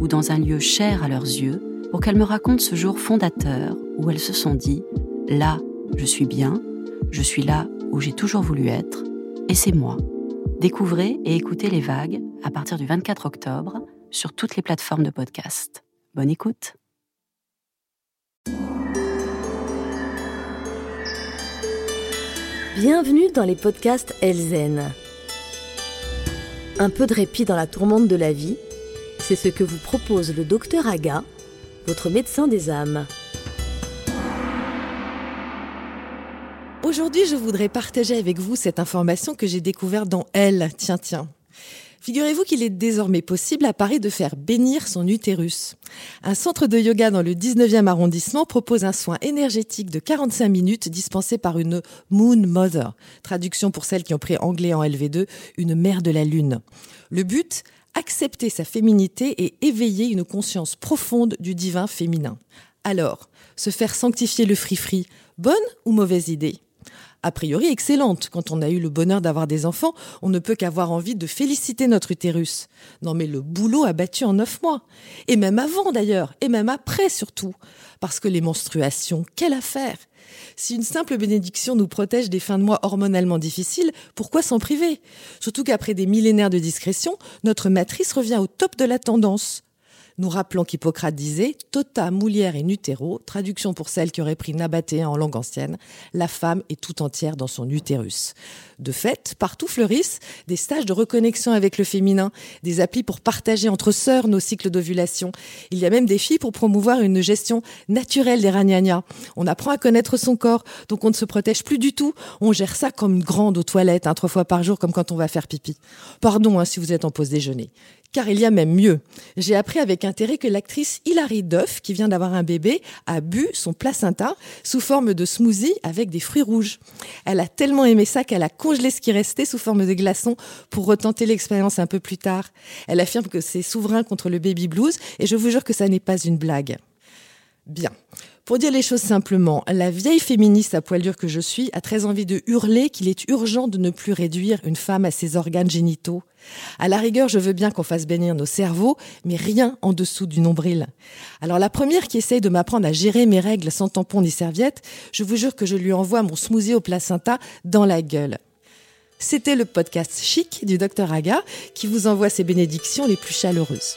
ou dans un lieu cher à leurs yeux pour qu'elles me racontent ce jour fondateur où elles se sont dit ⁇ Là, je suis bien, je suis là où j'ai toujours voulu être, et c'est moi. Découvrez et écoutez les vagues à partir du 24 octobre sur toutes les plateformes de podcast. Bonne écoute. Bienvenue dans les podcasts Elzen. Un peu de répit dans la tourmente de la vie, c'est ce que vous propose le docteur Aga, votre médecin des âmes. Aujourd'hui, je voudrais partager avec vous cette information que j'ai découverte dans Elle. Tiens, tiens. Figurez-vous qu'il est désormais possible à Paris de faire bénir son utérus. Un centre de yoga dans le 19e arrondissement propose un soin énergétique de 45 minutes dispensé par une Moon Mother, traduction pour celles qui ont pris anglais en LV2, une mère de la lune. Le but Accepter sa féminité et éveiller une conscience profonde du divin féminin. Alors, se faire sanctifier le fri-fri, bonne ou mauvaise idée? A priori excellente. Quand on a eu le bonheur d'avoir des enfants, on ne peut qu'avoir envie de féliciter notre utérus. Non mais le boulot a battu en neuf mois. Et même avant d'ailleurs, et même après surtout. Parce que les menstruations, quelle affaire si une simple bénédiction nous protège des fins de mois hormonalement difficiles, pourquoi s'en priver? Surtout qu'après des millénaires de discrétion, notre matrice revient au top de la tendance. Nous rappelons qu'Hippocrate disait Tota mulier et nutéro, traduction pour celle qui aurait pris nabatéen en langue ancienne, la femme est tout entière dans son utérus. De fait, partout fleurissent des stages de reconnexion avec le féminin, des applis pour partager entre sœurs nos cycles d'ovulation. Il y a même des filles pour promouvoir une gestion naturelle des ragnagnas. On apprend à connaître son corps, donc on ne se protège plus du tout. On gère ça comme une grande aux toilettes, hein, trois fois par jour, comme quand on va faire pipi. Pardon hein, si vous êtes en pause déjeuner. Car il y a même mieux. J'ai appris avec intérêt que l'actrice Hilary Duff, qui vient d'avoir un bébé, a bu son placenta sous forme de smoothie avec des fruits rouges. Elle a tellement aimé ça qu'elle a congelé ce qui restait sous forme de glaçons pour retenter l'expérience un peu plus tard. Elle affirme que c'est souverain contre le baby blues et je vous jure que ça n'est pas une blague. Bien. Pour dire les choses simplement, la vieille féministe à poil dur que je suis a très envie de hurler qu'il est urgent de ne plus réduire une femme à ses organes génitaux. À la rigueur, je veux bien qu'on fasse bénir nos cerveaux, mais rien en dessous du nombril. Alors la première qui essaye de m'apprendre à gérer mes règles sans tampon ni serviette, je vous jure que je lui envoie mon smoothie au placenta dans la gueule. C'était le podcast chic du docteur Aga qui vous envoie ses bénédictions les plus chaleureuses.